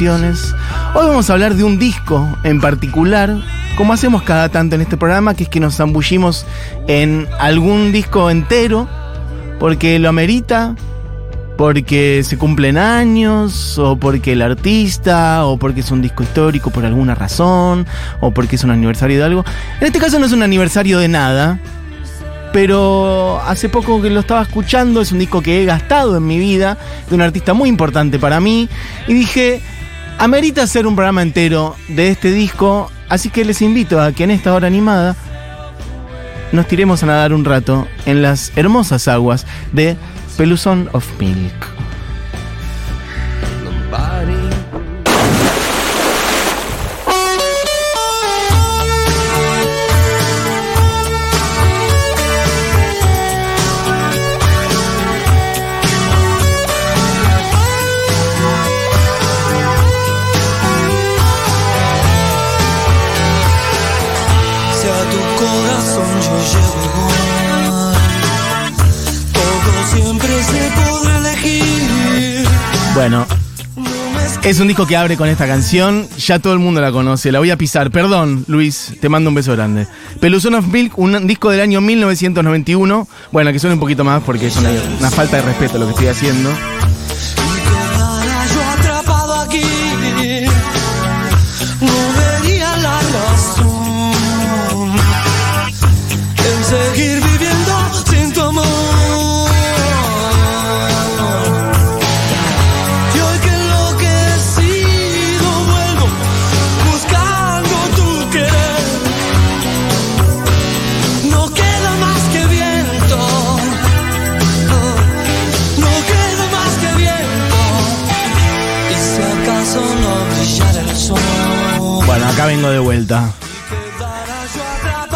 Hoy vamos a hablar de un disco en particular, como hacemos cada tanto en este programa, que es que nos zambullimos en algún disco entero, porque lo amerita, porque se cumplen años, o porque el artista, o porque es un disco histórico por alguna razón, o porque es un aniversario de algo. En este caso no es un aniversario de nada, pero hace poco que lo estaba escuchando, es un disco que he gastado en mi vida, de un artista muy importante para mí, y dije, amerita hacer un programa entero de este disco, así que les invito a que en esta hora animada nos tiremos a nadar un rato en las hermosas aguas de Peluzón of Milk. Bueno, es un disco que abre con esta canción, ya todo el mundo la conoce, la voy a pisar. Perdón, Luis, te mando un beso grande. Peluzón of Milk, un disco del año 1991. Bueno, que suene un poquito más porque es una, una falta de respeto lo que estoy haciendo.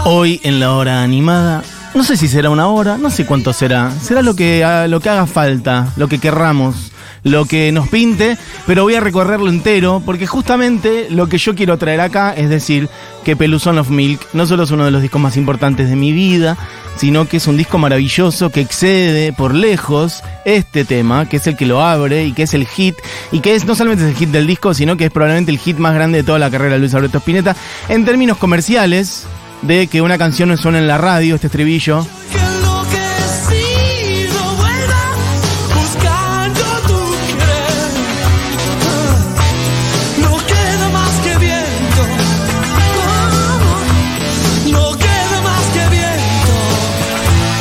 Hoy en la hora animada, no sé si será una hora, no sé cuánto será. Será lo que, lo que haga falta, lo que querramos, lo que nos pinte, pero voy a recorrerlo entero porque justamente lo que yo quiero traer acá es decir que Peluzón of Milk no solo es uno de los discos más importantes de mi vida, sino que es un disco maravilloso que excede por lejos este tema, que es el que lo abre y que es el hit, y que es no solamente es el hit del disco, sino que es probablemente el hit más grande de toda la carrera de Luis Alberto Spinetta en términos comerciales de que una canción no suena en la radio, este estribillo.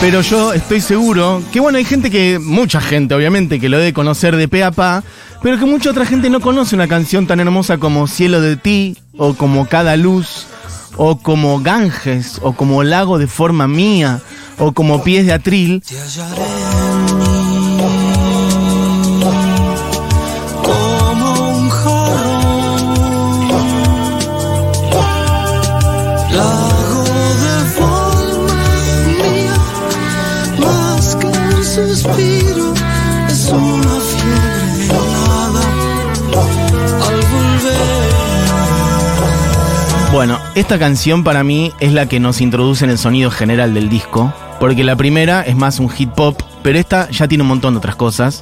Pero yo estoy seguro que, bueno, hay gente que, mucha gente obviamente, que lo debe conocer de pe a pa, pero que mucha otra gente no conoce una canción tan hermosa como Cielo de ti, o como Cada Luz, o como Ganges, o como Lago de Forma Mía, o como Pies de Atril. Un suspiro, es una fiebre helada al volver. Bueno, esta canción para mí es la que nos introduce en el sonido general del disco, porque la primera es más un hit pop, pero esta ya tiene un montón de otras cosas.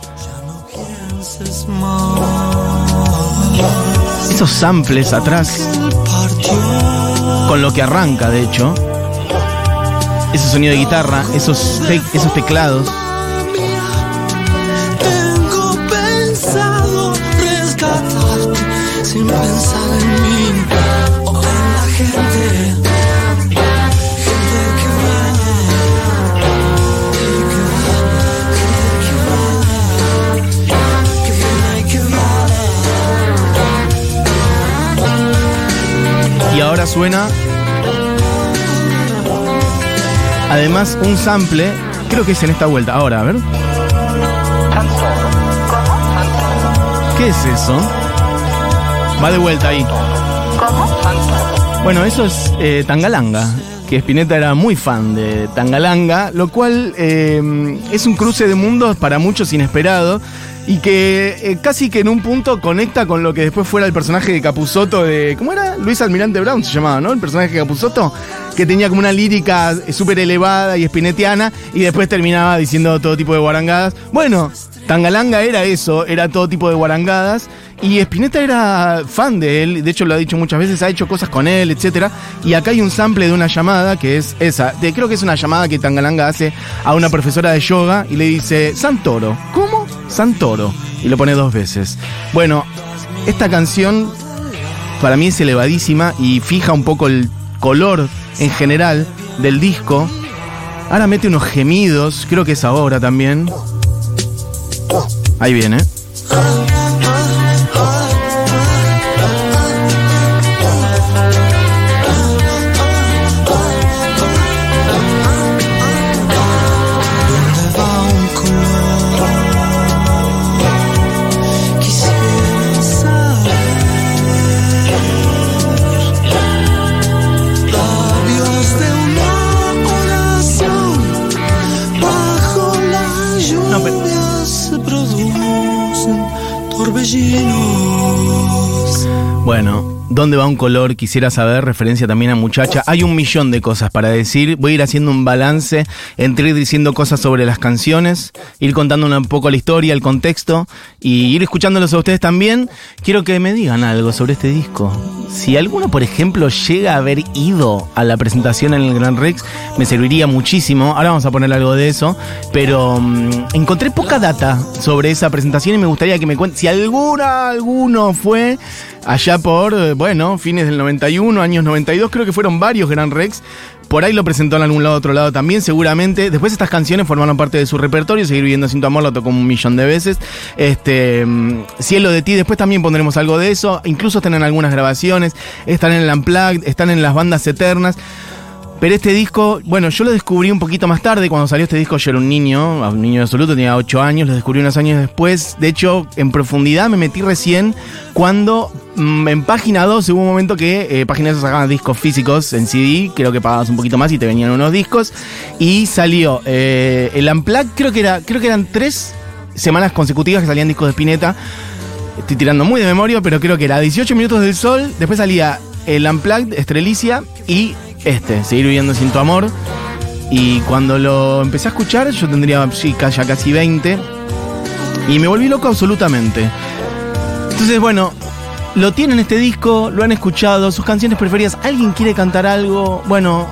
Esos samples atrás, con lo que arranca de hecho, ese sonido de guitarra, esos, esos teclados. Pensar en mí o en la gente. Gente que va, y que va, gente que va, que viene y que va. Y ahora suena. Además, un sample, creo que es en esta vuelta. Ahora, a ver. ¿Qué es eso? Va de vuelta ahí. Bueno, eso es eh, Tangalanga, que Spinetta era muy fan de Tangalanga, lo cual eh, es un cruce de mundos para muchos inesperado. Y que eh, casi que en un punto conecta con lo que después fuera el personaje de Capuzoto de. ¿Cómo era? Luis Almirante Brown se llamaba, ¿no? El personaje de Capuzoto, que tenía como una lírica súper elevada y espinetiana y después terminaba diciendo todo tipo de guarangadas. Bueno, Tangalanga era eso, era todo tipo de guarangadas. Y Spinetta era fan de él, de hecho lo ha dicho muchas veces, ha hecho cosas con él, etc. Y acá hay un sample de una llamada que es esa. Creo que es una llamada que Tangalanga hace a una profesora de yoga y le dice, Santoro. ¿Cómo? Santoro. Y lo pone dos veces. Bueno, esta canción para mí es elevadísima y fija un poco el color en general del disco. Ahora mete unos gemidos, creo que es ahora también. Ahí viene. ¿Dónde va un color? Quisiera saber, referencia también a muchacha. Hay un millón de cosas para decir. Voy a ir haciendo un balance entre ir diciendo cosas sobre las canciones, ir contando un poco la historia, el contexto y ir escuchándolos a ustedes también. Quiero que me digan algo sobre este disco. Si alguno, por ejemplo, llega a haber ido a la presentación en el Gran Rex, me serviría muchísimo. Ahora vamos a poner algo de eso. Pero mm, encontré poca data sobre esa presentación y me gustaría que me cuenten si alguna, alguno fue allá por, eh, bueno, fines del 91, años 92, creo que fueron varios Gran Rex. Por ahí lo presentó en algún lado, otro lado también, seguramente. Después estas canciones formaron parte de su repertorio. Seguir viviendo sin tu amor lo tocó un millón de veces. Este, mm, Cielo de ti, después también pondremos algo de eso. Incluso están en algunas grabaciones, están en el Unplugged, están en las bandas eternas. Pero este disco, bueno, yo lo descubrí un poquito más tarde. Cuando salió este disco, yo era un niño, un niño absoluto, tenía 8 años. Lo descubrí unos años después. De hecho, en profundidad me metí recién cuando mm, en página 2 hubo un momento que eh, página 2 sacaban discos físicos en CD. Creo que pagabas un poquito más y te venían unos discos. Y salió eh, el Unplugged, creo que, era, creo que eran tres semanas consecutivas que salían discos de Spinetta. Estoy tirando muy de memoria, pero creo que era 18 minutos del sol. Después salía el Unplugged, Estrelicia y este, Seguir viviendo sin tu amor. Y cuando lo empecé a escuchar, yo tendría sí, ya casi 20. Y me volví loco absolutamente. Entonces, bueno, lo tienen este disco, lo han escuchado, sus canciones preferidas. ¿Alguien quiere cantar algo? Bueno,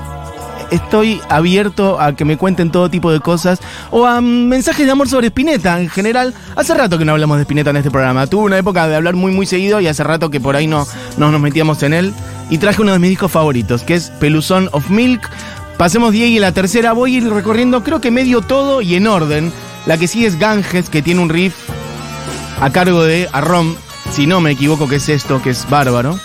estoy abierto a que me cuenten todo tipo de cosas o a mensajes de amor sobre Spinetta en general. Hace rato que no hablamos de Spinetta en este programa. Tuve una época de hablar muy muy seguido y hace rato que por ahí no, no nos metíamos en él. Y traje uno de mis discos favoritos, que es Peluzón of Milk. Pasemos 10 y la tercera voy a ir recorriendo creo que medio todo y en orden. La que sigue es Ganges, que tiene un riff a cargo de Arrom, si no me equivoco que es esto, que es bárbaro.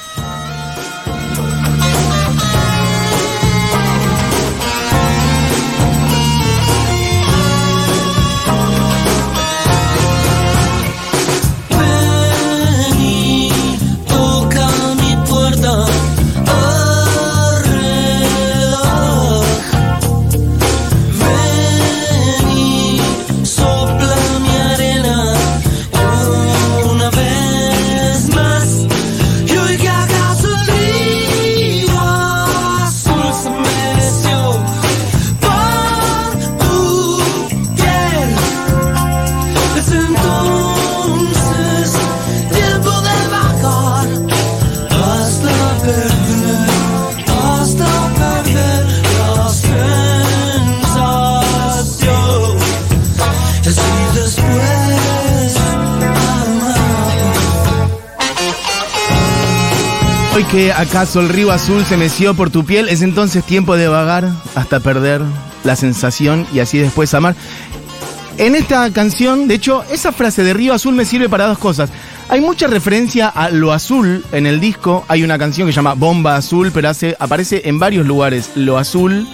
Que acaso el río azul se meció por tu piel, es entonces tiempo de vagar hasta perder la sensación y así después amar. En esta canción, de hecho, esa frase de río azul me sirve para dos cosas. Hay mucha referencia a lo azul en el disco. Hay una canción que se llama Bomba Azul, pero hace, aparece en varios lugares lo azul.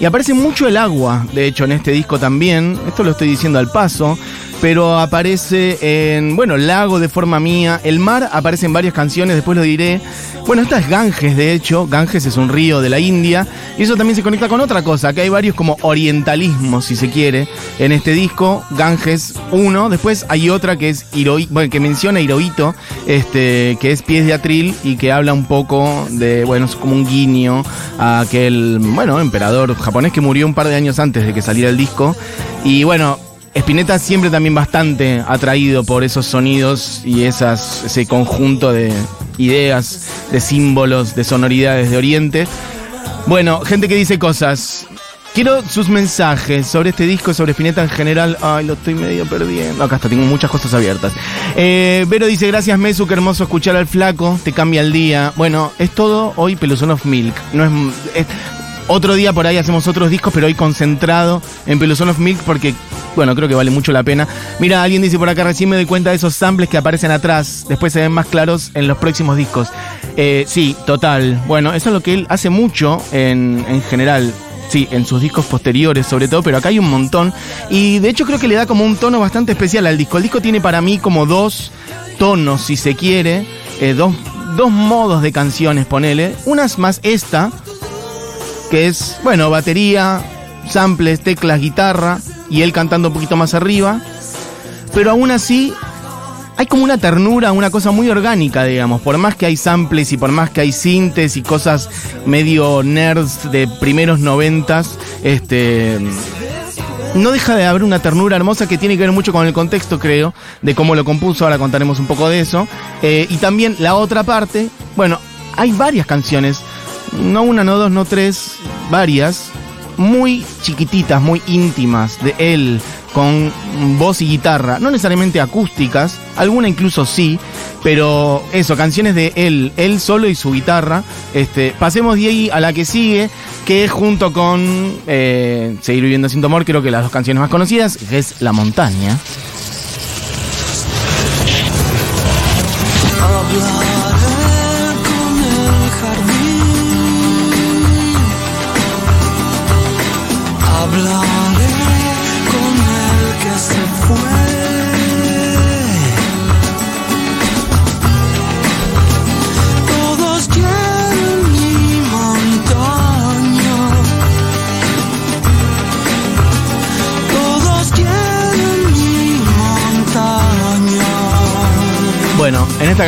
Y aparece mucho el agua, de hecho, en este disco también. Esto lo estoy diciendo al paso. Pero aparece en, bueno, Lago de forma mía. El mar aparece en varias canciones, después lo diré. Bueno, esta es Ganges, de hecho. Ganges es un río de la India. Y eso también se conecta con otra cosa, que hay varios como orientalismos, si se quiere, en este disco. Ganges 1. Después hay otra que es Hiroi, bueno, que menciona Hirohito, este, que es Pies de Atril y que habla un poco de, bueno, es como un guiño a aquel, bueno, emperador japonés que murió un par de años antes de que saliera el disco. Y bueno, Spinetta siempre también bastante atraído por esos sonidos y ese conjunto de ideas, de símbolos, de sonoridades de Oriente. Bueno, gente que dice cosas. Quiero sus mensajes sobre este disco, sobre Spinetta en general. Ay, lo estoy medio perdiendo. Acá está, tengo muchas cosas abiertas. Eh, Vero dice, gracias Mesu, qué hermoso escuchar al flaco, te cambia el día. Bueno, es todo hoy Peluzón of Milk. No es, es- otro día por ahí hacemos otros discos, pero hoy concentrado en Peluzón of Milk porque, bueno, creo que vale mucho la pena. Mira, alguien dice por acá, recién me doy cuenta de esos samples que aparecen atrás, después se ven más claros en los próximos discos. Eh, sí, total. Bueno, eso es lo que él hace mucho en, en general. Sí, en sus discos posteriores sobre todo, pero acá hay un montón. Y de hecho creo que le da como un tono bastante especial al disco. El disco tiene para mí como dos tonos, si se quiere, eh, dos, dos modos de canciones, ponele. Una es más esta, que es, bueno, batería, samples, teclas, guitarra, y él cantando un poquito más arriba. Pero aún así, hay como una ternura, una cosa muy orgánica, digamos. Por más que hay samples y por más que hay sintes y cosas medio nerds de primeros noventas, este. No deja de haber una ternura hermosa que tiene que ver mucho con el contexto, creo, de cómo lo compuso. Ahora contaremos un poco de eso. Eh, y también la otra parte, bueno, hay varias canciones, no una, no dos, no tres, varias, muy chiquititas, muy íntimas de él, con voz y guitarra, no necesariamente acústicas, alguna incluso sí, pero eso, canciones de él, él solo y su guitarra. Este, pasemos de ahí a la que sigue, que es junto con eh, Seguir viviendo sin tu amor, creo que las dos canciones más conocidas, es La montaña.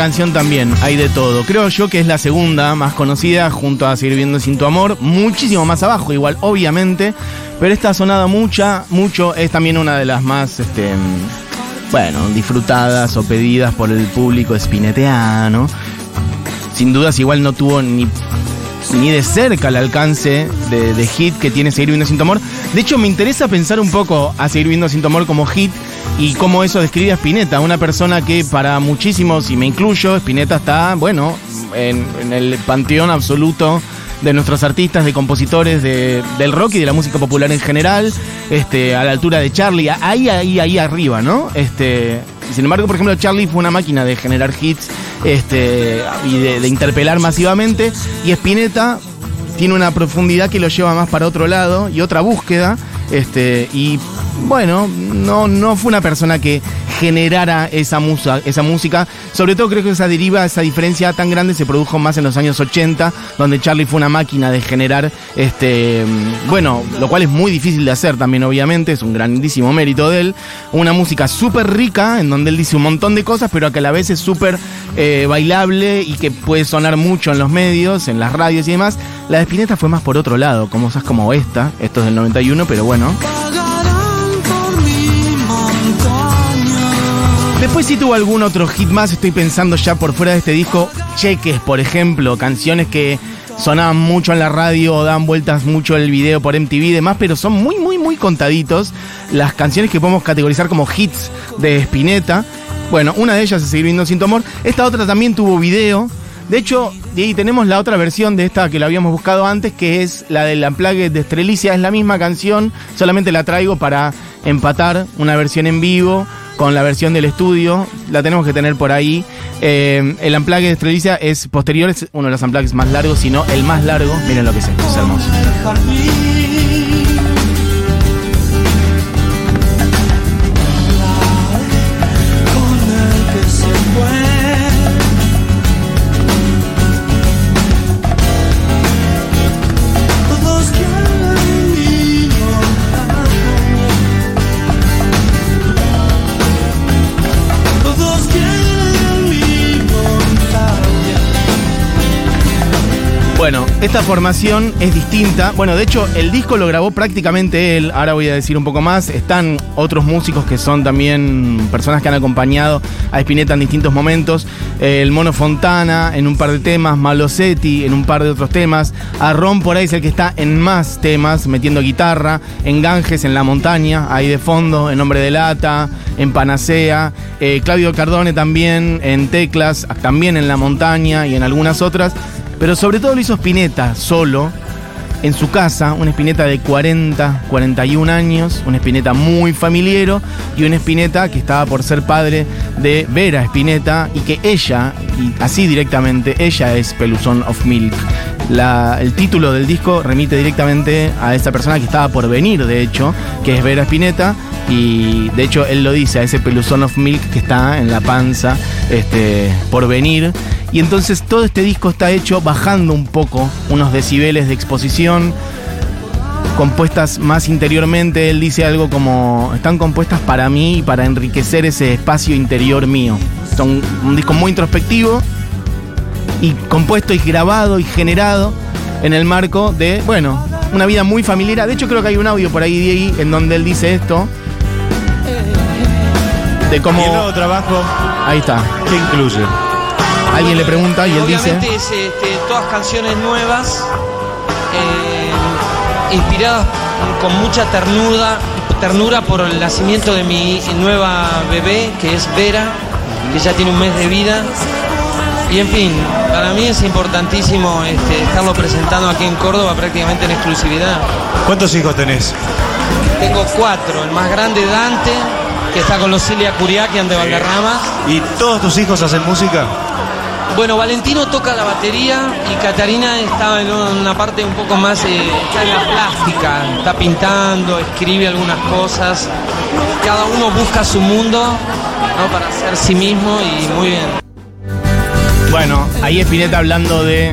Canción también hay de todo. Creo yo que es la segunda más conocida junto a Seguir viviendo sin tu amor. Muchísimo más abajo, igual, obviamente. Pero esta ha sonado mucha, mucho. Es también una de las más, este, bueno, disfrutadas o pedidas por el público espineteano. Sin dudas, igual no tuvo ni ni de cerca el alcance de, hit que tiene Seguir Viviendo Sin Tu Amor. De hecho, me interesa pensar un poco a Seguir Viviendo Sin Tu Amor como hit y cómo eso describe a Spinetta, una persona que para muchísimos, y me incluyo, Spinetta está, bueno, en, el panteón absoluto de nuestros artistas, de compositores de- del rock y de la música popular en general, este, a la altura de Charlie, ahí, ahí, ahí arriba, ¿no? Este, sin embargo, por ejemplo, Charlie fue una máquina de generar hits este, y de interpelar masivamente, y Spinetta tiene una profundidad que lo lleva más para otro lado y otra búsqueda. Este, y bueno, no, no fue una persona que generara esa, musa, esa música. Sobre todo creo que esa deriva, esa diferencia tan grande se produjo más en los años 80, donde Charlie fue una máquina de generar, este, bueno, lo cual es muy difícil de hacer también, obviamente, es un grandísimo mérito de él. Una música súper rica, en donde él dice un montón de cosas, pero que a la vez es súper eh, bailable y que puede sonar mucho en los medios, en las radios y demás. La de Spinetta fue más por otro lado, como cosas como esta, esto es del 91, pero bueno. Después sí tuvo algún otro hit más, estoy pensando ya por fuera de este disco, Cheques, por ejemplo, canciones que sonaban mucho en la radio dan vueltas mucho el video por MTV y demás, pero son muy, muy, muy contaditos las canciones que podemos categorizar como hits de Spinetta. Bueno, una de ellas es Seguir viendo sin tu amor. Esta otra también tuvo video. De hecho, ahí tenemos la otra versión de esta que la habíamos buscado antes, que es la del Unplugged de Estrelicia. Es la misma canción, solamente la traigo para empatar una versión en vivo con la versión del estudio. La tenemos que tener por ahí. Eh, el Unplugged de Estrelicia es posterior, es uno de los Unplugged más largos, sino el más largo. Miren lo que es es hermoso. Esta formación es distinta. Bueno, de hecho, el disco lo grabó prácticamente él. Ahora voy a decir un poco más. Están otros músicos que son también personas que han acompañado a Spinetta en distintos momentos. Eh, el Mono Fontana en un par de temas, Malosetti en un par de otros temas. A Ron por ahí es el que está en más temas, metiendo guitarra. En Ganges, en La Montaña, ahí de fondo, en Nombre de Lata, en Panacea. Eh, Claudio Cardone también en Teclas, también en La Montaña y en algunas otras. Pero sobre todo lo hizo Spinetta solo, en su casa, una Spinetta de 40, 41 años, una Spinetta muy familiero y una Spinetta que estaba por ser padre de Vera Spinetta y que ella, y así directamente, ella es Peluzón of Milk. El título del disco remite directamente a esa persona que estaba por venir, de hecho, que es Vera Spinetta. Y de hecho él lo dice, a ese peluzón of milk que está en la panza este, por venir. Y entonces todo este disco está hecho bajando un poco unos decibeles de exposición, compuestas más interiormente. Él dice algo como, están compuestas para mí y para enriquecer ese espacio interior mío. Son un disco muy introspectivo y compuesto y grabado y generado en el marco de, bueno, una vida muy familiar. De hecho creo que hay un audio por ahí, Diego, en donde él dice esto. De cómo... Y el nuevo trabajo, Ahí está. ¿qué incluye? Alguien le pregunta y él dice... Obviamente es este, todas canciones nuevas, eh, inspiradas con mucha ternura, ternura por el nacimiento de mi nueva bebé, que es Vera, que ya tiene un mes de vida. Y en fin, para mí es importantísimo este, estarlo presentando aquí en Córdoba prácticamente en exclusividad. ¿Cuántos hijos tenés? Tengo cuatro, el más grande Dante, que está con los Cilia Curiaquian de Valderramas. ¿Y todos tus hijos hacen música? Bueno, Valentino toca la batería y Catarina estaba en una parte un poco más, eh, está la plástica, está pintando, escribe algunas cosas. Cada uno busca su mundo ¿no? para ser sí mismo y muy bien. Bueno, ahí Spinetta hablando de,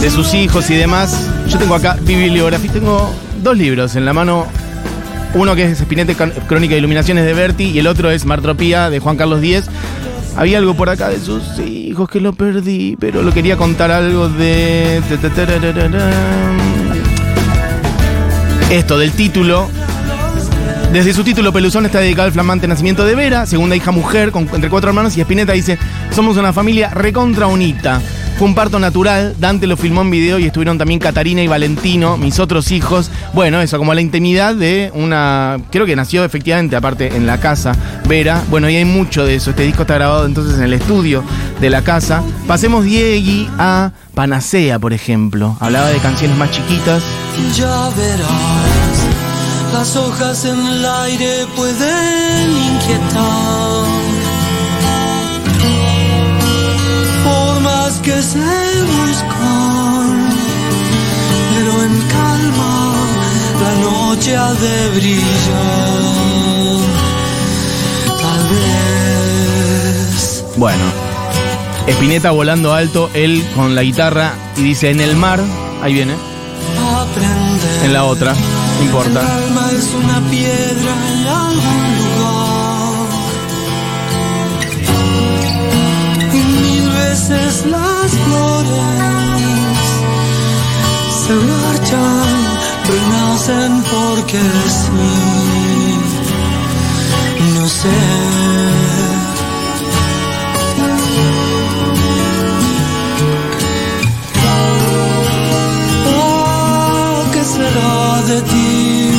de sus hijos y demás. Yo tengo acá bibliografía, tengo dos libros en la mano. Uno que es Can- Crónica de Iluminaciones de Berti y el otro es Martropía de Juan Carlos Díez. Había algo por acá de sus que lo perdí, pero lo quería contar algo de... Esto, del título. Desde su título, Peluzón está dedicado al flamante nacimiento de Vera, segunda hija mujer, entre cuatro hermanos, y Spinetta dice, somos una familia recontra unita. Fue un parto natural, Dante lo filmó en video y estuvieron también Catarina y Valentino, mis otros hijos. Bueno, eso, como la intimidad de una... Creo que nació efectivamente, aparte, en la casa, Vera. Bueno, y hay mucho de eso. Este disco está grabado entonces en el estudio de la casa. Pasemos, Diegui, a Panacea, por ejemplo. Hablaba de canciones más chiquitas. Ya verás, las hojas en el aire pueden inquietar. Que se buscan, pero en calma la noche ha de brillar. Tal vez. Bueno, Spinetta volando alto, él con la guitarra y dice en el mar, ahí viene, Aprender. en la otra, no importa. El alma es una piedra en algún lugar. Y mil veces las se marchan, renacen porque sí. No sé. Oh, ¿qué será de ti?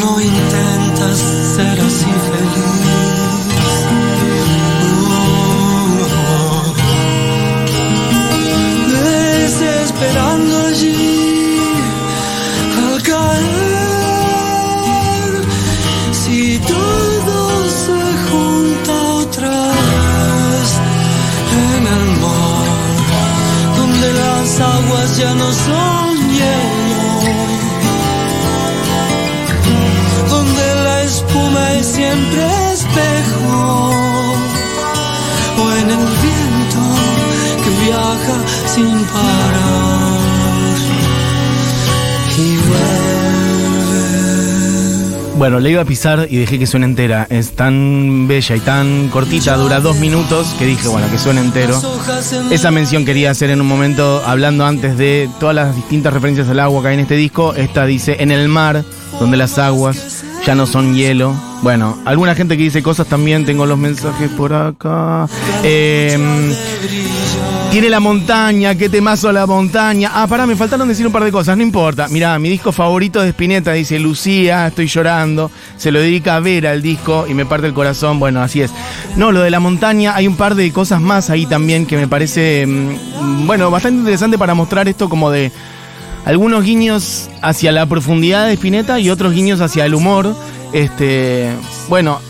No intentas ser así feliz. Ya no son hielo, donde la espuma es siempre espejo, o en el viento que viaja sin parar Bueno, le iba a pisar y dejé que suene entera. Es tan bella y tan cortita, dura dos minutos, que dije, bueno, que suene entero. Esa mención quería hacer en un momento, hablando antes de todas las distintas referencias al agua que hay en este disco. Esta dice, en el mar, donde las aguas ya no son hielo. Bueno, alguna gente que dice cosas también, tengo los mensajes por acá. Eh, tiene la montaña, qué temazo la montaña. Ah, pará, me faltaron decir un par de cosas, no importa. Mirá, mi disco favorito de Spinetta dice Lucía, estoy llorando. Se lo dedica a Vera el disco y me parte el corazón. Bueno, así es. No, lo de la montaña, hay un par de cosas más ahí también que me parece, mm, bueno, bastante interesante para mostrar esto como de algunos guiños hacia la profundidad de Spinetta y otros guiños hacia el humor. Este, bueno,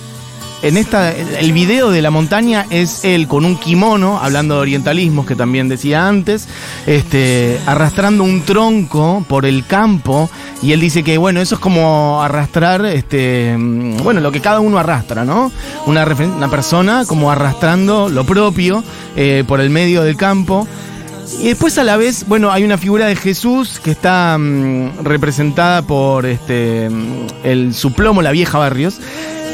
en esta, el video de la montaña es él con un kimono, hablando de orientalismos que también decía antes, este, arrastrando un tronco por el campo. Y él dice que, bueno, eso es como arrastrar, este, bueno, lo que cada uno arrastra, ¿no? Una, una persona como arrastrando lo propio eh, por el medio del campo. Y después a la vez, bueno, hay una figura de Jesús que está mm, representada por este mm, el su plomo, la vieja Barrios.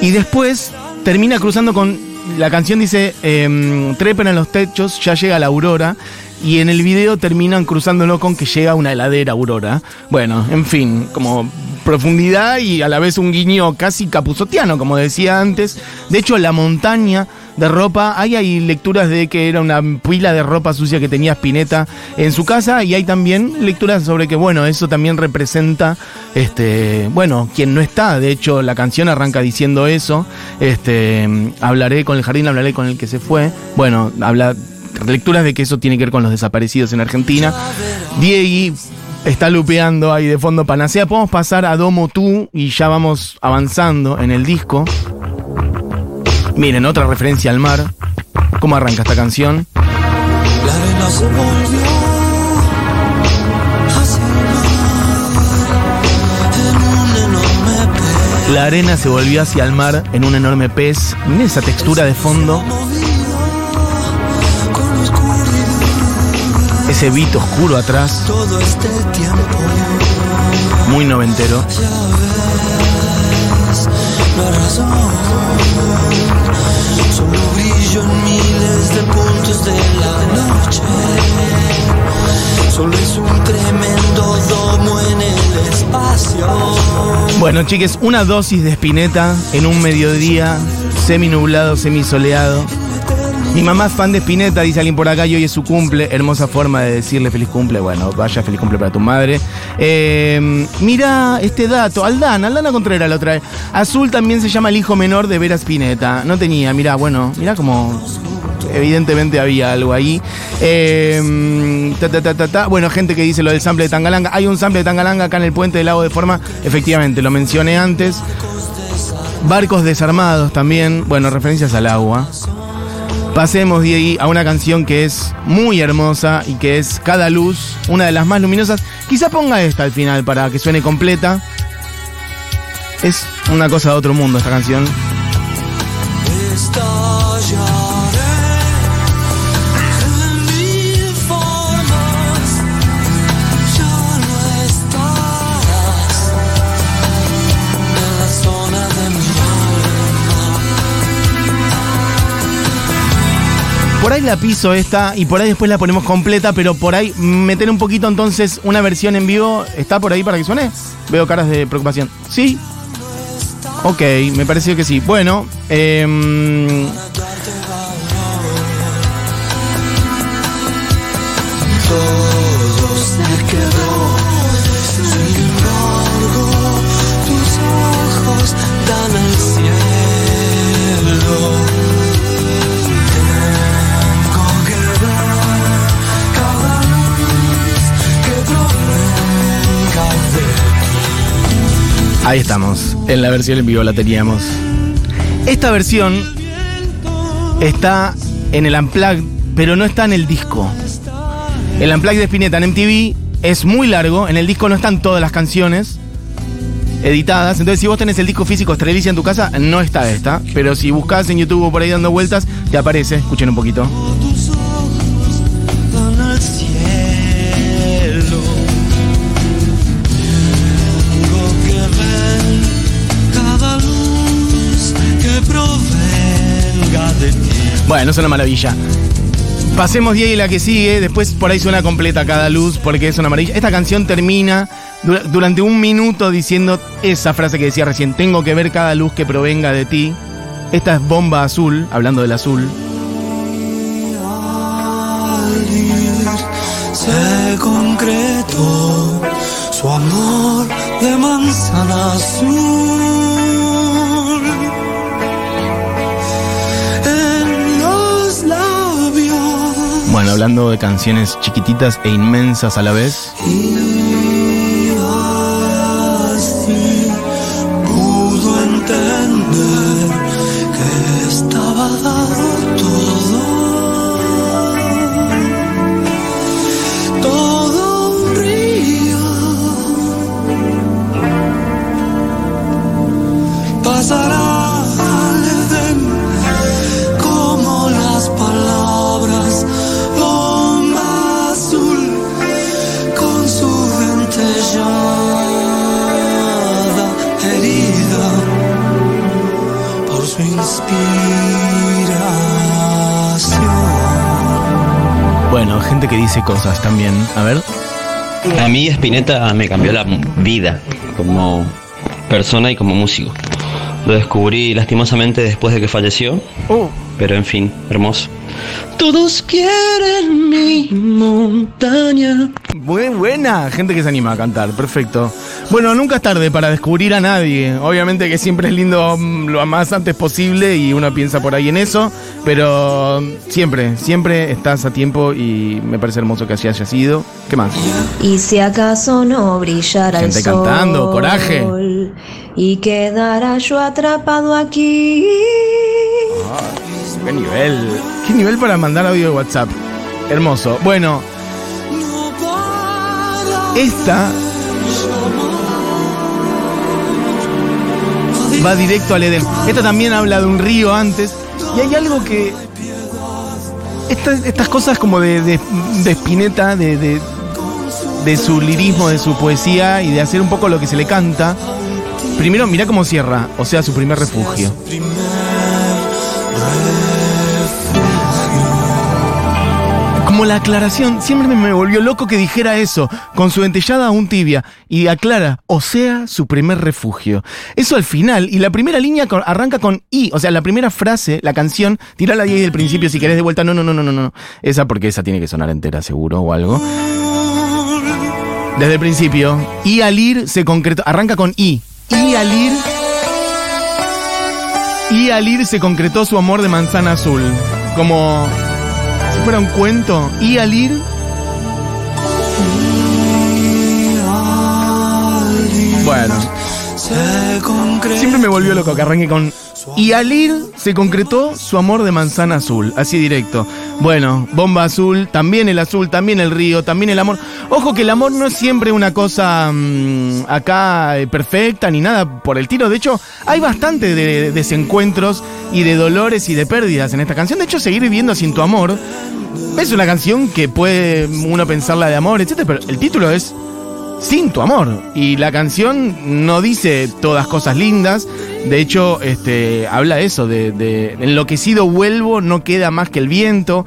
Y después termina cruzando con. La canción dice: em, Trepen en los techos, ya llega la aurora. Y en el video terminan cruzándolo con que llega una heladera aurora. Bueno, en fin, como profundidad y a la vez un guiño casi capuzotiano, como decía antes. De hecho, la montaña de ropa, ahí hay lecturas de que era una pila de ropa sucia que tenía Spinetta en su casa y hay también lecturas sobre que, bueno, eso también representa, este, bueno, quien no está. De hecho, la canción arranca diciendo eso. Este, hablaré con el jardín, hablaré con el que se fue. Bueno, habla lecturas de que eso tiene que ver con los desaparecidos en Argentina. Diegui está lupeando ahí de fondo Panacea. Podemos pasar a Domo Tú y ya vamos avanzando en el disco. Miren, otra referencia al mar. ¿Cómo arranca esta canción? La arena se volvió. La arena se volvió hacia el mar en un enorme pez. Miren esa textura de fondo. Ese beat oscuro atrás. Muy noventero. Brillo en miles de puntos de la noche. Solo es un tremendo domo en el espacio. Bueno, chiques, una dosis de espineta en un mediodía semi nublado, semi soleado. Mi mamá es fan de Spinetta, dice alguien por acá, y hoy es su cumple. Hermosa forma de decirle feliz cumple. Bueno, vaya, feliz cumple para tu madre. Eh, mira este dato, Aldana, Aldana Contreras la otra vez. Azul también se llama el hijo menor de Vera Spinetta. No tenía, mira, bueno, mira como evidentemente había algo ahí. Eh. Bueno, gente que dice lo del sample de Tangalanga. Hay un sample de Tangalanga acá en el puente del lago de forma. Efectivamente, lo mencioné antes. Barcos desarmados también. Bueno, referencias al agua. Pasemos, Diego, a una canción que es muy hermosa y que es Cada Luz, una de las más luminosas. Quizá ponga esta al final para que suene completa. Es una cosa de otro mundo esta canción. Por ahí la piso esta y por ahí después la ponemos completa, pero por ahí meter un poquito entonces una versión en vivo. ¿Está por ahí para que suene? Veo caras de preocupación. ¿Sí? Ok, me pareció que sí. Bueno, em, ahí estamos. En la versión en vivo la teníamos. Esta versión está en el Unplugged, pero no está en el disco. El Unplugged de Spinetta en MTV es muy largo. En el disco no están todas las canciones editadas. Entonces, si vos tenés el disco físico Estrelicia en tu casa, no está esta. Pero si buscás en YouTube o por ahí dando vueltas, te aparece. Escuchen un poquito. Bueno, es una maravilla. Pasemos ahí a la que sigue, después por ahí suena completa cada luz porque es una maravilla. Esta canción termina dura- durante un minuto diciendo esa frase que decía recién, tengo que ver cada luz que provenga de ti. Esta es Bomba Azul, hablando del azul. se concretó su amor de manzana azul. Hablando de canciones chiquititas e inmensas a la vez. Dice cosas también. A ver. A mí Spinetta me cambió la vida como persona y como músico. Lo descubrí lastimosamente después de que falleció, Oh, pero en fin, hermoso. Todos quieren mi montaña. muy buena. Gente que se anima a cantar. Perfecto. Bueno, nunca es tarde para descubrir a nadie. Obviamente que siempre es lindo mm, lo más antes posible y uno piensa por ahí en eso. Pero siempre, siempre estás a tiempo y me parece hermoso que así haya sido. ¿Qué más? Y si acaso no brillara Gente el sol cantando, coraje. y quedara yo atrapado aquí. ¿Qué nivel? ¿Qué nivel para mandar audio de WhatsApp? Hermoso. Bueno, esta va directo al Edén. Esta también habla de un río antes. Y hay algo que. Estas, estas cosas como de, de, de Spinetta, de, de, de su lirismo, de su poesía y de hacer un poco lo que se le canta. Primero, mira cómo cierra, o sea, su primer refugio. Como la aclaración, siempre me, volvió loco que dijera eso, con su dentellada aún tibia, y aclara, o sea, su primer refugio. Eso al final, y la primera línea arranca con I, o sea, la primera frase, la canción, tirala ahí del principio si querés de vuelta, no, no, no, no, no, no, esa porque esa tiene que sonar entera seguro o algo. Desde el principio, y al ir se concretó, arranca con I, y al ir... Y al ir se concretó su amor de manzana azul. Como fuera un cuento. Y al ir. Bueno, siempre me volvió loco que arranque con. Y al ir se concretó su amor de manzana azul, así directo. Bueno, bomba azul, también el azul, también el río, también el amor. Ojo que el amor no es siempre una cosa mm, acá eh, perfecta ni nada por el tiro. De hecho, hay bastante de, de desencuentros y de dolores y de pérdidas en esta canción. De hecho, seguir viviendo sin tu amor es una canción que puede uno pensarla de amor, etc. Pero el título es sin tu amor. Y la canción no dice todas cosas lindas. De hecho, este, habla eso, de, de enloquecido vuelvo, no queda más que el viento.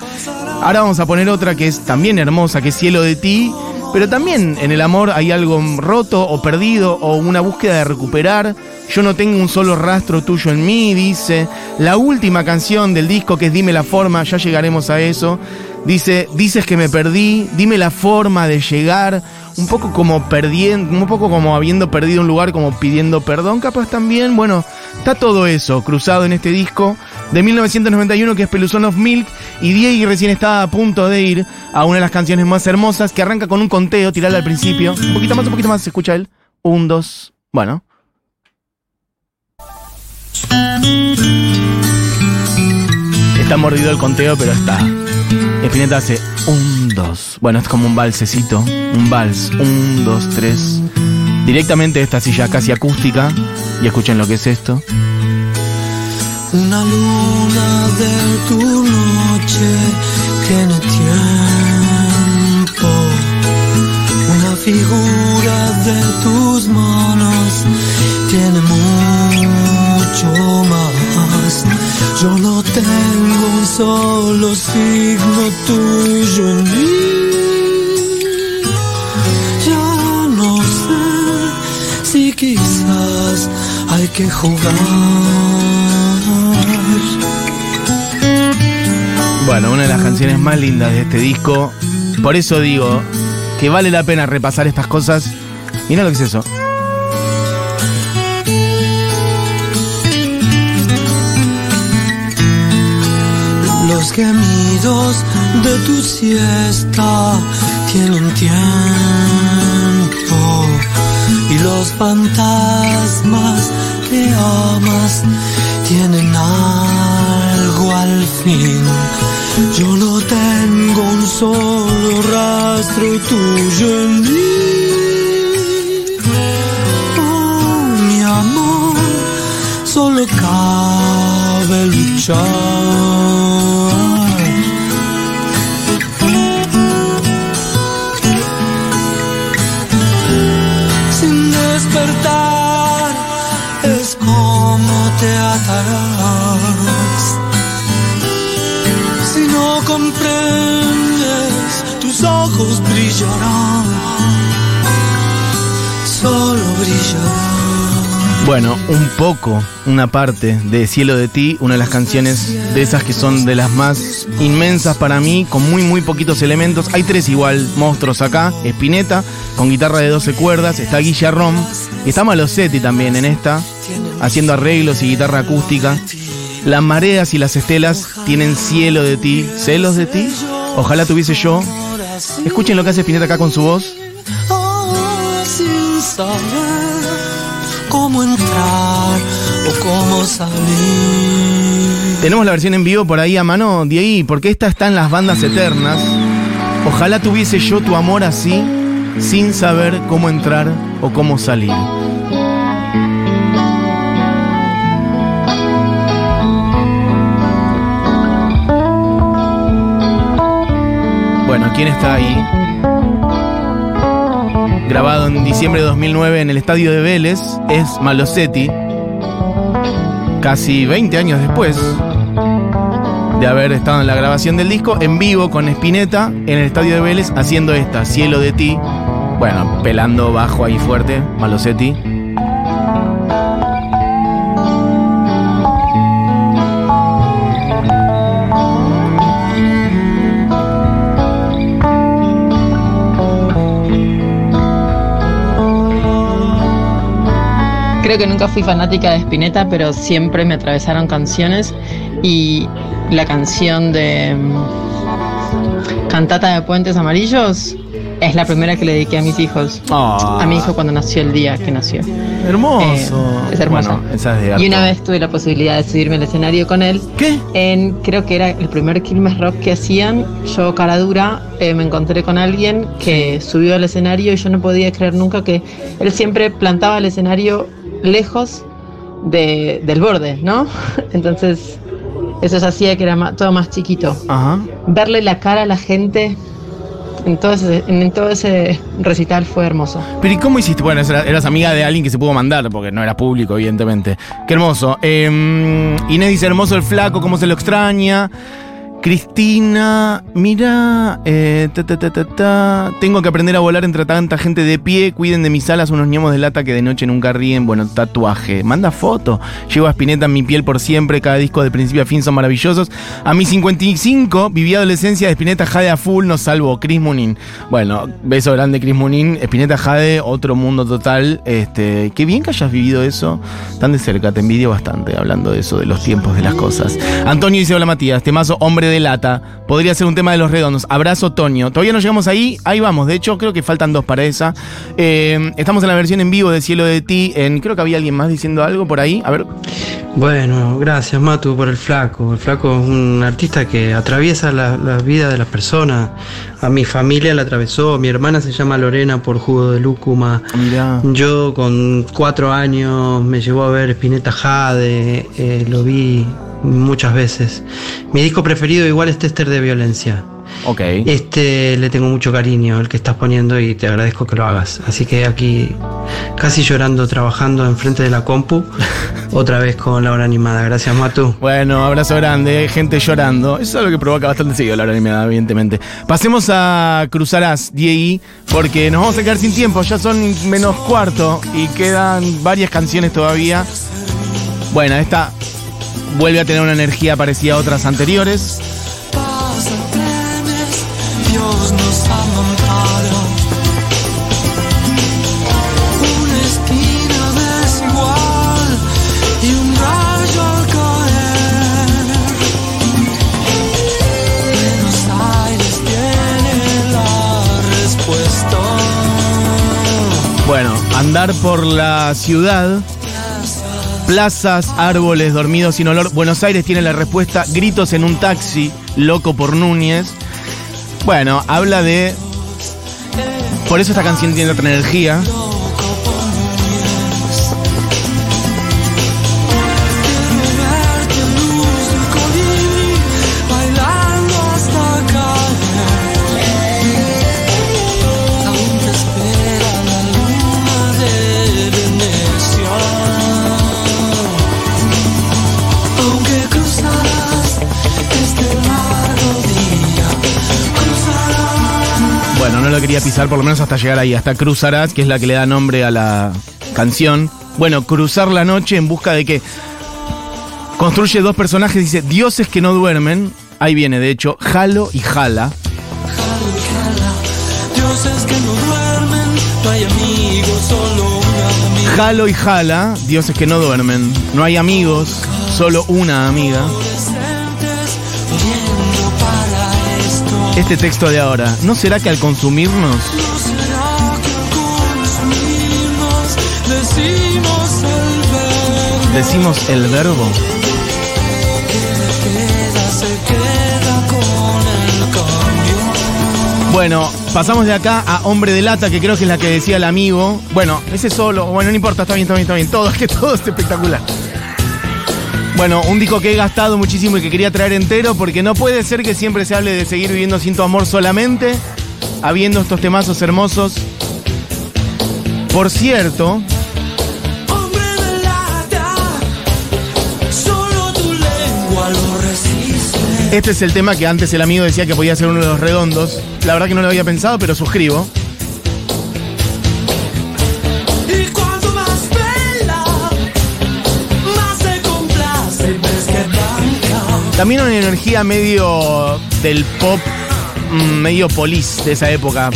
Ahora vamos a poner otra que es también hermosa, que es Cielo de ti. Pero también en el amor hay algo roto o perdido o una búsqueda de recuperar. Yo no tengo un solo rastro tuyo en mí, dice. La última canción del disco que es Dime la forma, ya llegaremos a eso. Dice, dices que me perdí, dime la forma de llegar. Un poco como perdiendo, un poco como habiendo perdido un lugar, como pidiendo perdón, capaz también. Bueno, está todo eso cruzado en este disco de 1991 que es Peluzón of Milk. Y Diego recién estaba a punto de ir a una de las canciones más hermosas que arranca con un conteo, tirarla al principio. Un poquito más, un poquito más, se escucha él. Un, dos, bueno. Está mordido el conteo, pero está. Spinetta hace un, dos. Bueno, es como un valsecito. Un vals. Un, dos, tres. Directamente de esta silla casi acústica. Y escuchen lo que es esto. Una luna de tu noche tiene tiempo. Una figura de tus manos tiene mucho más. Yo no tengo un solo signo tuyo en mí. Ya no sé si quizás hay que jugar. Bueno, una de las canciones más lindas de este disco. Por eso digo que vale la pena repasar estas cosas. Mira lo que es eso. Los gemidos de tu siesta tienen tiempo y los fantasmas que amas tienen algo al fin. Yo no tengo un solo rastro tuyo en mí. Oh, mi amor, solo cabe luchar. Te atarás. Si no comprendes, tus ojos brillarán. Solo brillarán. Bueno, un poco, una parte de Cielo de ti, una de las canciones de esas que son de las más inmensas para mí, con muy muy poquitos elementos. Hay tres igual monstruos acá, Spinetta, con guitarra de 12 cuerdas, está Guillermo está Malosetti también en esta, haciendo arreglos y guitarra acústica. Las mareas y las estelas tienen cielo de ti, celos de ti. Ojalá tuviese yo. Escuchen lo que hace Spinetta acá con su voz. Sin saber cómo entrar o cómo salir. Tenemos la versión en vivo por ahí a mano, de ahí, porque esta está en las bandas eternas. Ojalá tuviese yo tu amor así, sin saber cómo entrar o cómo salir. Bueno, ¿quién está ahí? Grabado en diciembre de 2009 en el estadio de Vélez, es Malosetti, casi 20 años después de haber estado en la grabación del disco, en vivo con Spinetta en el estadio de Vélez haciendo esta, Cielo de ti. Bueno, pelando bajo ahí fuerte, Malosetti. Creo que nunca fui fanática de Spinetta, pero siempre me atravesaron canciones y la canción de mm, Cantata de Puentes Amarillos es la primera que le dediqué a mis hijos. Ah. A mi hijo cuando nació el día que nació. Hermoso. Eh, es hermosa. Bueno, es Y una vez tuve la posibilidad de subirme al escenario con él. ¿Qué? En, creo que era el primer Quilmes Rock que hacían. Yo, cara dura, eh, me encontré con alguien que subió al escenario y yo no podía creer nunca que él siempre plantaba el escenario lejos de- del borde, ¿no? Entonces, eso se hacía que era ma- todo más chiquito. Ajá. Verle la cara a la gente en todo ese, en todo ese recital fue hermoso. Pero ¿y cómo hiciste? Bueno, eras, eras amiga de alguien que se pudo mandar, porque no era público, evidentemente. Qué hermoso. Eh, Inés dice, hermoso el flaco, cómo se lo extraña. Cristina, mira, eh, tengo que aprender a volar entre tanta gente de pie. Cuiden de mis alas unos ñomos de lata que de noche nunca ríen. Bueno, tatuaje. Manda foto. Llevo a Spinetta en mi piel por siempre. Cada disco de principio a fin son maravillosos. A mis 55 viví adolescencia de Spinetta Jade a full. Nos salvo. Chris Munin. Bueno, beso grande, Chris Munin. Spinetta Jade, otro mundo total. Este, qué bien que hayas vivido eso tan de cerca. Te envidio bastante hablando de eso, de los tiempos de las cosas. Antonio dice: Hola Matías, temazo hombre de lata. Podría ser un tema de los redondos. Abrazo, Toño. Todavía no llegamos ahí. Ahí vamos. De hecho, creo que faltan dos para esa. Eh, estamos en la versión en vivo de Cielo de Ti. En, creo que había alguien más diciendo algo por ahí. A ver. Bueno, gracias Matu por el flaco. El flaco es un artista que atraviesa la, la vida de las personas. A mi familia la atravesó. Mi hermana se llama Lorena por jugo de lúcuma. Mirá. Yo con cuatro años me llevó a ver Spinetta Jade, eh, lo vi muchas veces. Mi disco preferido igual es Tester de Violencia. Ok. Este le tengo mucho cariño el que estás poniendo y te agradezco que lo hagas. Así que aquí casi llorando, trabajando enfrente de la compu, otra vez con la hora animada. Gracias, Matu. Bueno, abrazo grande, gente llorando. Eso es lo que provoca bastante seguido la hora animada, evidentemente. Pasemos a Cruzarás, Diegui, porque nos vamos a quedar sin tiempo. Ya son menos cuarto y quedan varias canciones todavía. Bueno, esta vuelve a tener una energía parecida a otras anteriores. Bueno, andar por la ciudad. Plazas, árboles, dormidos sin olor. Buenos Aires tiene la respuesta. Gritos en un taxi, loco por Núñez. Bueno, habla de. Por eso esta canción tiene otra energía. Quería pisar por lo menos hasta llegar ahí, hasta Cruzarás, que es la que le da nombre a la canción. Bueno, cruzar la noche en busca de que construye dos personajes, dice dioses que no duermen. Ahí viene, de hecho, Jalo y Jala. Dioses que no duermen, no hay amigos. Jalo y Jala, dioses que no duermen. No hay amigos, solo una amiga. Este texto de ahora, ¿no será que al consumirnos ¿No será que consumimos, decimos el verbo? decimos el verbo? Bueno, pasamos de acá a Hombre de Lata, que creo que es la que decía el amigo. Bueno, ese solo, bueno, no importa, está bien, está bien, está bien. Todo, es que todo es espectacular. Bueno, un disco que he gastado muchísimo y que quería traer entero, porque no puede ser que siempre se hable de seguir viviendo sin tu amor solamente, habiendo estos temazos hermosos. Por cierto, este es el tema que antes el amigo decía que podía ser uno de los redondos. La verdad que no lo había pensado, pero suscribo. También una energía medio del pop, mm, medio polis de esa época.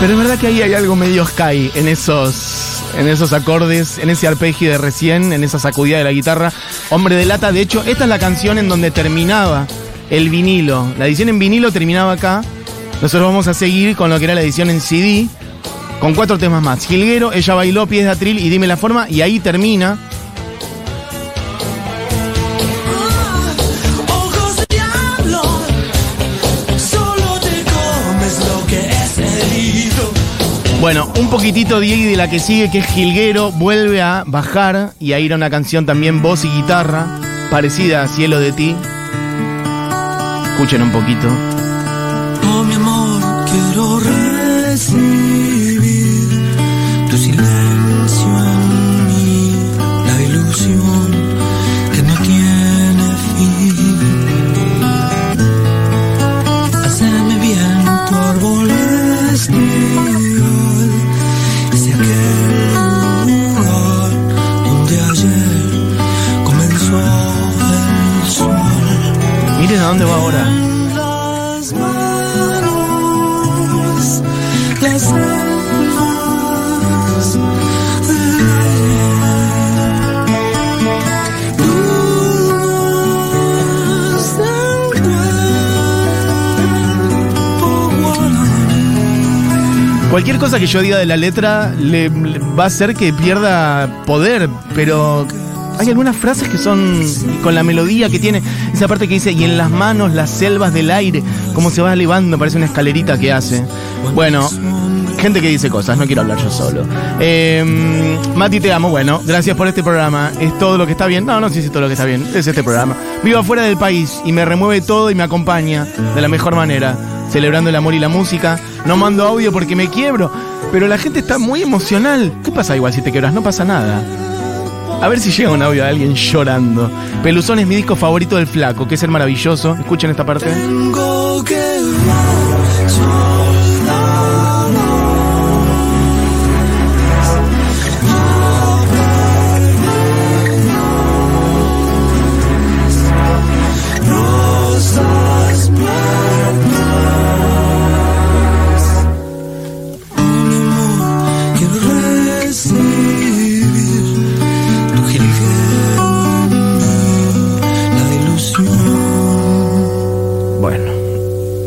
Pero es verdad que ahí hay algo medio sky en esos, en esos acordes, en ese arpegio de recién, en esa sacudida de la guitarra. Hombre de lata, de hecho, esta es la canción en donde terminaba el vinilo. La edición en vinilo terminaba acá. Nosotros vamos a seguir con lo que era la edición en CD, con cuatro temas más. Gilguero, Ella bailó, Pies de atril y Dime la forma, y ahí termina. Bueno, un poquitito Diego de la que sigue, que es Gilguero, vuelve a bajar y a ir a una canción también voz y guitarra, parecida a Cielo de ti. Escuchen un poquito. Oh mi amor, quiero recibir tu silencio A dónde va ahora. Las manos, las. Cualquier cosa que yo diga de la letra le, le va a hacer que pierda poder, pero hay algunas frases que son con la melodía que tiene, esa parte que dice, y en las manos las selvas del aire, como se va elevando, parece una escalerita que hace. Bueno, gente que dice cosas, no quiero hablar yo solo. Eh, Mati, te amo, bueno, gracias por este programa, es todo lo que está bien. No, no sé es todo lo que está bien, es este programa. Vivo afuera del país y me remueve todo y me acompaña de la mejor manera, celebrando el amor y la música. No mando audio porque me quiebro, pero la gente está muy emocional. ¿Qué pasa igual si te quiebras? No pasa nada. A ver si llega un audio de alguien llorando. Peluzón es mi disco favorito del flaco, que es el maravilloso. Escuchen esta parte. Tengo que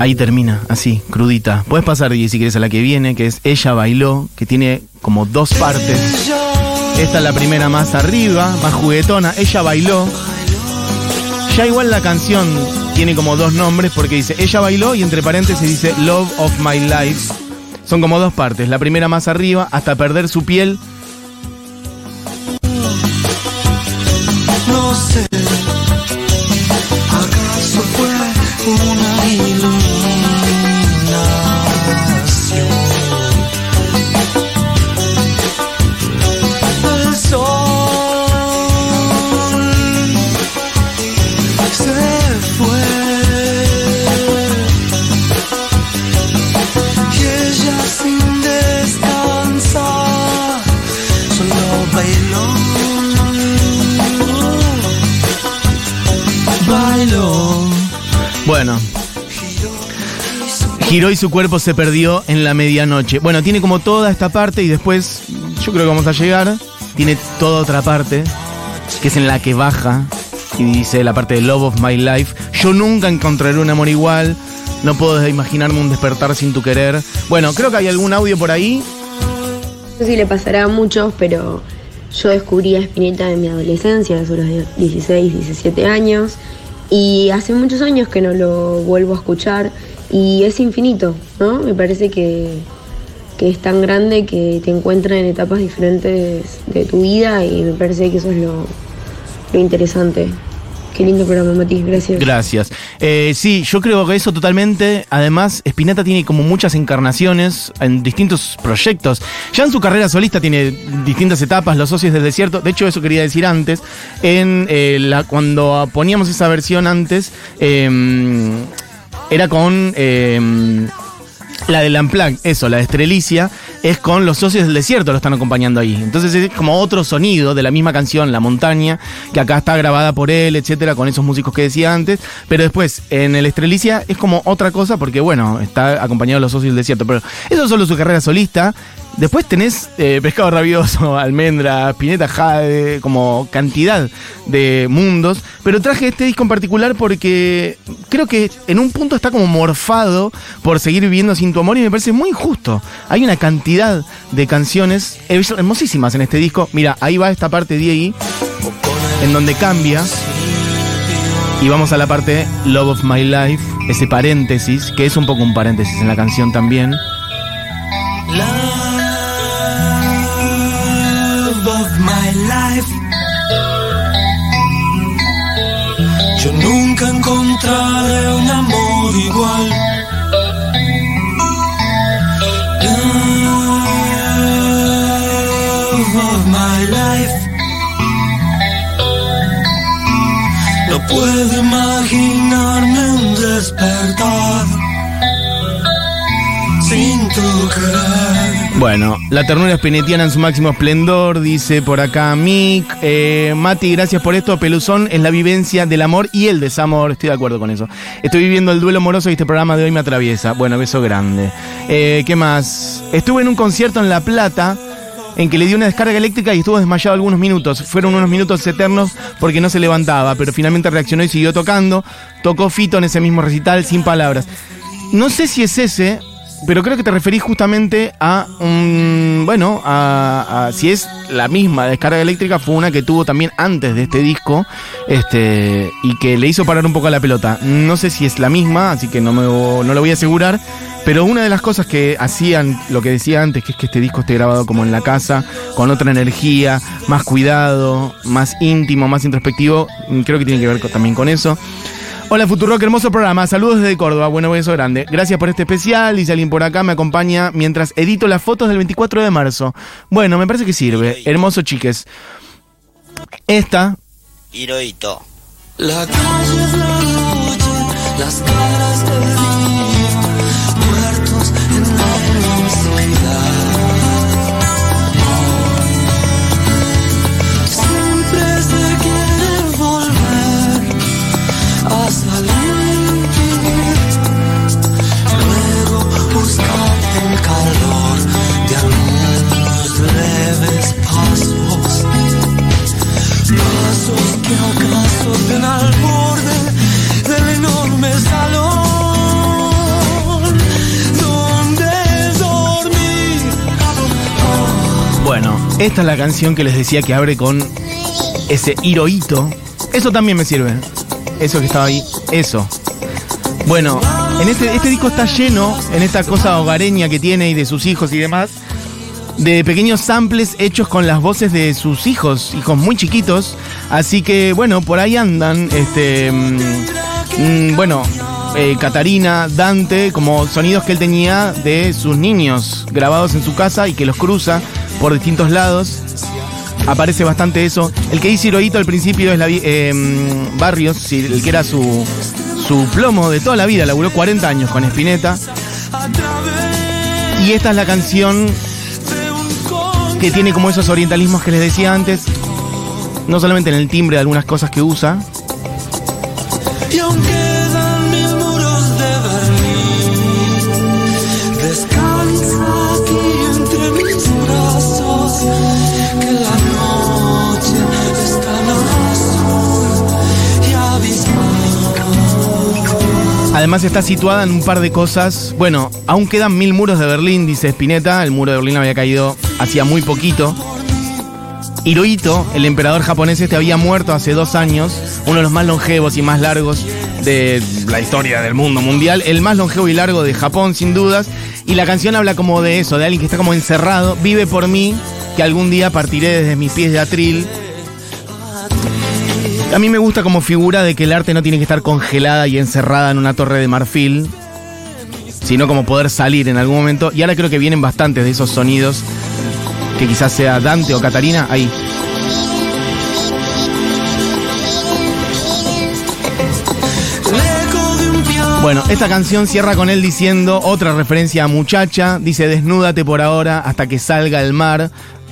ahí termina, así, crudita. Puedes pasar, Diego, si quieres, a la que viene, que es Ella Bailó, que tiene como dos partes. Esta es la primera más arriba, más juguetona. Ella bailó. Ya igual la canción tiene como dos nombres porque dice Ella bailó y entre paréntesis dice Love of My Life. Son como dos partes. La primera más arriba, hasta perder su piel. Giró y su cuerpo se perdió en la medianoche. Bueno, tiene como toda esta parte y después, yo creo que vamos a llegar. Tiene toda otra parte, que es en la que baja y dice la parte de Love of My Life. Yo nunca encontraré un amor igual. No puedo imaginarme un despertar sin tu querer. Bueno, creo que hay algún audio por ahí. No sé si le pasará a muchos, pero yo descubrí a Spinetta en mi adolescencia, a los 16, 17 años, y hace muchos años que no lo vuelvo a escuchar, y es infinito, ¿no? Me parece que, que es tan grande que te encuentra en etapas diferentes de tu vida, y me parece que eso es lo, lo interesante. Qué lindo programa, Mati, gracias. Gracias. Eh, sí, yo creo que eso totalmente. Además, Spinetta tiene como muchas encarnaciones en distintos proyectos. Ya en su carrera solista tiene distintas etapas, Los Socios del Desierto. De hecho, eso quería decir antes. En eh, la, cuando poníamos esa versión antes, eh, era con. eh, la del Unplugged, eso, la de Estrelicia, es con los socios del desierto, lo están acompañando ahí. Entonces es como otro sonido de la misma canción, La Montaña, que acá está grabada por él, etcétera, con esos músicos que decía antes. Pero después, en el Estrelicia es como otra cosa, porque bueno, está acompañado de los socios del desierto. Pero eso es solo su carrera solista. Después tenés eh, Pescado Rabioso, Almendra, Pineta Jade, como cantidad de mundos. Pero traje este disco en particular porque creo que en un punto está como morfado por seguir viviendo sin tu amor y me parece muy injusto. Hay una cantidad de canciones hermosísimas en este disco. Mira, ahí va esta parte ahí, en donde cambia. Y vamos a la parte Love of My Life, ese paréntesis, que es un poco un paréntesis en la canción también. Love of my life. Yo nunca encontraré un amor of my life. No puedo imaginarme un despertar sin tu querer. Bueno, la ternura espinetiana en su máximo esplendor, dice por acá Mick. Eh, Mati, gracias por esto. Peluzón es la vivencia del amor y el desamor. Estoy de acuerdo con eso. Estoy viviendo el duelo amoroso y este programa de hoy me atraviesa. Bueno, beso grande. Eh, ¿Qué más? Estuve en un concierto en La Plata en que le dio una descarga eléctrica y estuvo desmayado algunos minutos. Fueron unos minutos eternos porque no se levantaba, pero finalmente reaccionó y siguió tocando. Tocó Fito en ese mismo recital sin palabras. No sé si es ese pero creo que te referís justamente a un. Bueno, a, si es la misma descarga eléctrica, fue una que tuvo también antes de este disco. Este. Y que le hizo parar un poco la pelota. No sé si es la misma, así que no, me, no lo voy a asegurar. Pero una de las cosas que hacían, lo que decía antes, que es que este disco esté grabado como en la casa, con otra energía, más cuidado, más íntimo, más introspectivo, creo que tiene que ver también con eso. Hola Futurock, hermoso programa. Saludos desde Córdoba. Bueno, beso grande. Gracias por este especial. Dice alguien por acá, me acompaña mientras edito las fotos del 24 de marzo. Bueno, me parece que sirve. Hermoso, chiques. Esta, Hirohito. La calle es la noche, las caras del esta es la canción que les decía que abre con ese Hirohito. Eso también me sirve. Eso que estaba ahí, eso. Bueno, en este, este disco está lleno, en esta cosa hogareña que tiene y de sus hijos y demás, de pequeños samples hechos con las voces de sus hijos, hijos muy chiquitos. Así que, bueno, por ahí andan, este, mm, mm, bueno, eh, Catarina, Dante, como sonidos que él tenía de sus niños grabados en su casa y que los cruza por distintos lados. Aparece bastante eso. El que dice Hirohito al principio es la, mm, Barrios, el que era su, su plomo de toda la vida, laburó 40 años con Spinetta. Y esta es la canción que tiene como esos orientalismos que les decía antes, no solamente en el timbre de algunas cosas que usa, Además está situada en un par de cosas. Bueno, aún quedan mil muros de Berlín, dice Spinetta. El muro de Berlín había caído hacía muy poquito. Hirohito, el emperador japonés este, había muerto hace dos años. Uno de los más longevos y más largos de la historia del mundo mundial. El más longevo y largo de Japón, sin dudas. Y la canción habla como de eso, de alguien que está como encerrado. Vive por mí, que algún día partiré desde mis pies de atril. A mí me gusta como figura de que el arte no tiene que estar congelada y encerrada en una torre de marfil, sino como poder salir en algún momento. Y ahora creo que vienen bastantes de esos sonidos, que quizás sea Dante o Catarina, ahí. Bueno, esta canción cierra con él diciendo otra referencia a muchacha, dice desnúdate por ahora hasta que salga el mar,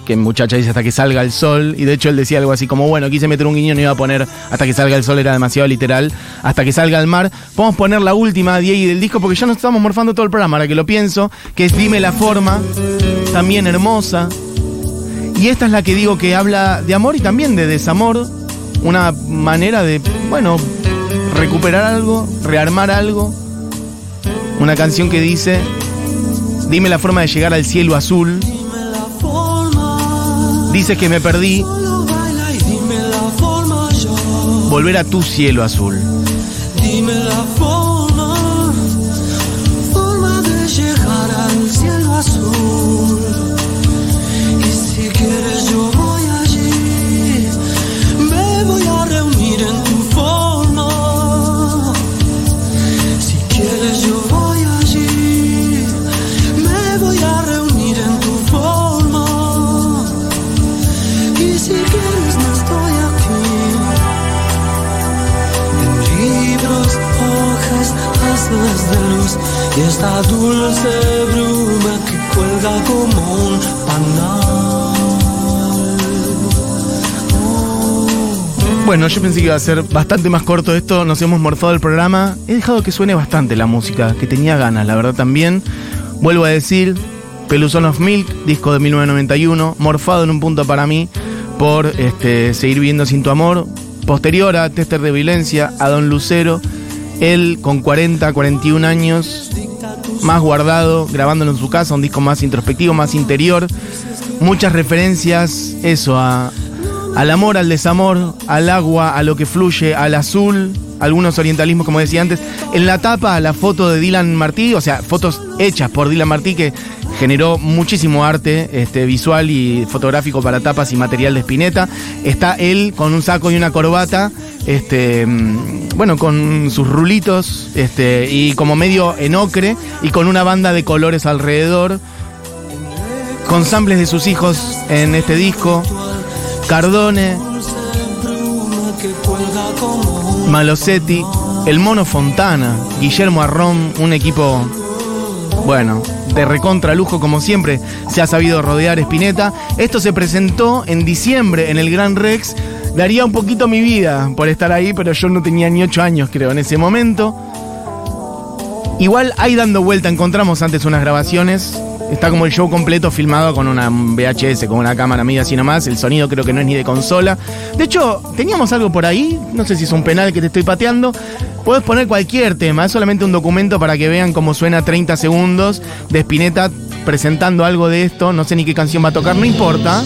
que muchacha dice hasta que salga el sol, y de hecho él decía algo así como, bueno, quise meter un guiño, no iba a poner hasta que salga el sol, era demasiado literal, hasta que salga el mar. Podemos poner la última, Diego, del disco, porque ya nos estamos morfando todo el programa, ahora que lo pienso, que es Dime la forma, también hermosa. Y esta es la que digo que habla de amor y también de desamor, una manera de, bueno, recuperar algo, rearmar algo. Una canción que dice, dime la forma de llegar al cielo azul. Dices que me perdí, volver a tu cielo azul. Si quieres no estoy de bruma que cuelga como un panal. Bueno, yo pensé que iba a ser bastante más corto esto, nos hemos morfado el programa. He dejado que suene bastante la música, que tenía ganas, la verdad también. Vuelvo a decir, Peluzón of Milk, disco de 1991, morfado en un punto para mí por este, Seguir viviendo sin tu amor. Posterior a Tester de Violencia, a Don Lucero, él con 40, 41 años, más guardado, grabándolo en su casa, un disco más introspectivo, más interior. Muchas referencias, eso, a, al amor, al desamor, al agua, a lo que fluye, al azul, algunos orientalismos, como decía antes. En la tapa, la foto de Dylan Martí, o sea, fotos hechas por Dylan Martí, que generó muchísimo arte este, visual y fotográfico para tapas y material de Spinetta. Está él con un saco y una corbata, este, mm, bueno, con sus rulitos, este, y como medio en ocre, y con una banda de colores alrededor, con samples de sus hijos en este disco. Cardone, Malosetti, el Mono Fontana, Guillermo Arrón, un equipo, bueno, de recontra lujo como siempre se ha sabido rodear Spinetta. Esto se presentó en diciembre en el Gran Rex. Daría un poquito mi vida por estar ahí, pero yo no tenía ni ocho años creo en ese momento. Igual ahí dando vuelta encontramos antes unas grabaciones. Está como el show completo filmado con una VHS, con una cámara media así nomás. El sonido creo que no es ni de consola. De hecho, teníamos algo por ahí. No sé si es un penal que te estoy pateando. Puedes poner cualquier tema. Es solamente un documento para que vean cómo suena 30 segundos de Spinetta presentando algo de esto. No sé ni qué canción va a tocar, no importa.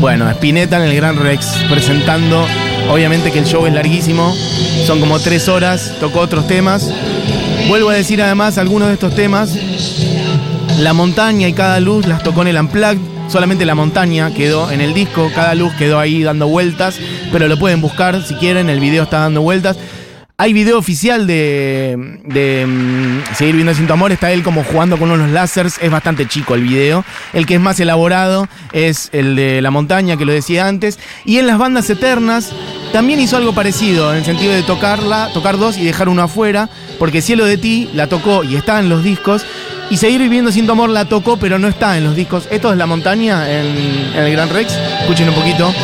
Bueno, Spinetta en el Gran Rex presentando. Obviamente que el show es larguísimo, son como tres horas, tocó otros temas. Vuelvo a decir además algunos de estos temas. La montaña y cada luz las tocó en el Unplugged. Solamente la montaña quedó en el disco, cada luz quedó ahí dando vueltas, pero lo pueden buscar si quieren, el video está dando vueltas. Hay video oficial de, mm, Seguir viendo sin tu amor. Está él como jugando con unos lásers. Es bastante chico el video. El que es más elaborado es el de La Montaña, que lo decía antes. Y en las bandas eternas también hizo algo parecido, en el sentido de tocarla, tocar dos y dejar uno afuera. Porque Cielo de ti la tocó y está en los discos. Y Seguir viviendo sin tu amor la tocó, pero no está en los discos. Esto es La Montaña en, en el Gran Rex. Escuchen un poquito.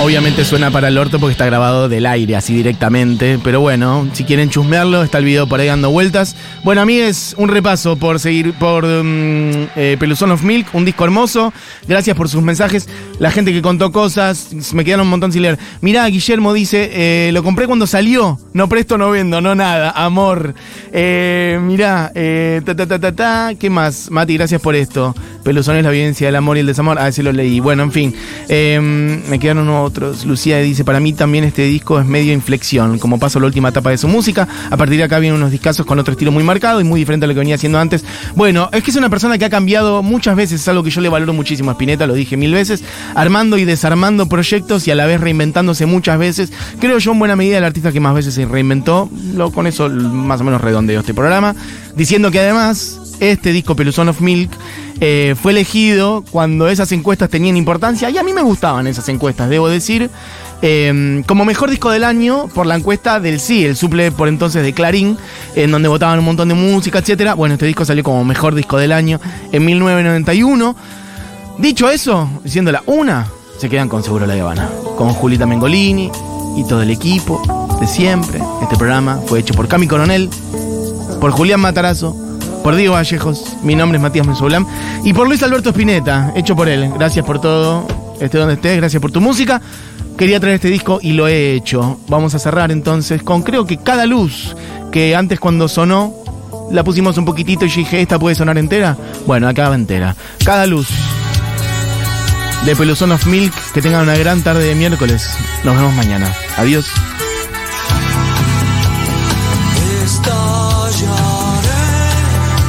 Obviamente suena para el orto porque está grabado del aire, así directamente. Pero bueno, si quieren chusmearlo, está el video por ahí dando vueltas. Bueno, a mí es un repaso por seguir por eh, Peluzón of Milk, un disco hermoso. Gracias por sus mensajes. La gente que contó cosas, me quedaron un montón sin leer. Mirá, Guillermo dice, eh, lo compré cuando salió. No presto, no vendo, no nada. Amor. Eh, mirá, eh, ta, ta, ta, ta, ta. ¿Qué más? Mati, gracias por esto. Peluzón es la vivencia del amor y el desamor. Ah, sí lo leí. Bueno, en fin. Eh, me quedaron otros. Lucía dice, para mí también este disco es medio inflexión, como paso la última etapa de su música. A partir de acá vienen unos discazos con otro estilo muy marcado y muy diferente a lo que venía haciendo antes. Bueno, es que es una persona que ha cambiado muchas veces, es algo que yo le valoro muchísimo a Spinetta, lo dije mil veces, armando y desarmando proyectos y a la vez reinventándose muchas veces. Creo yo en buena medida el artista que más veces se reinventó, lo, con eso más o menos redondeo este programa, diciendo que además este disco Peluzón of Milk eh, fue elegido cuando esas encuestas tenían importancia y a mí me gustaban esas encuestas, debo decir, eh, como mejor disco del año por la encuesta del sí, el suple por entonces de Clarín, en donde votaban un montón de música, etcétera. Bueno, este disco salió como mejor disco del año en 1991. Dicho eso, diciéndola una, se quedan con Seguro La Habana, con Julita Mengolini y todo el equipo de siempre. Este programa fue hecho por Cami Coronel, por Julián Matarazo, por Diego Vallejos, mi nombre es Matías Mensoblam, y por Luis Alberto Spinetta, hecho por él. Gracias por todo, esté donde estés, gracias por tu música. Quería traer este disco y lo he hecho. Vamos a cerrar entonces con creo que cada luz que antes cuando sonó la pusimos un poquitito y dije, ¿esta puede sonar entera? Bueno, acá va entera. Cada luz de Peluzón of Milk. Que tengan una gran tarde de miércoles. Nos vemos mañana. Adiós.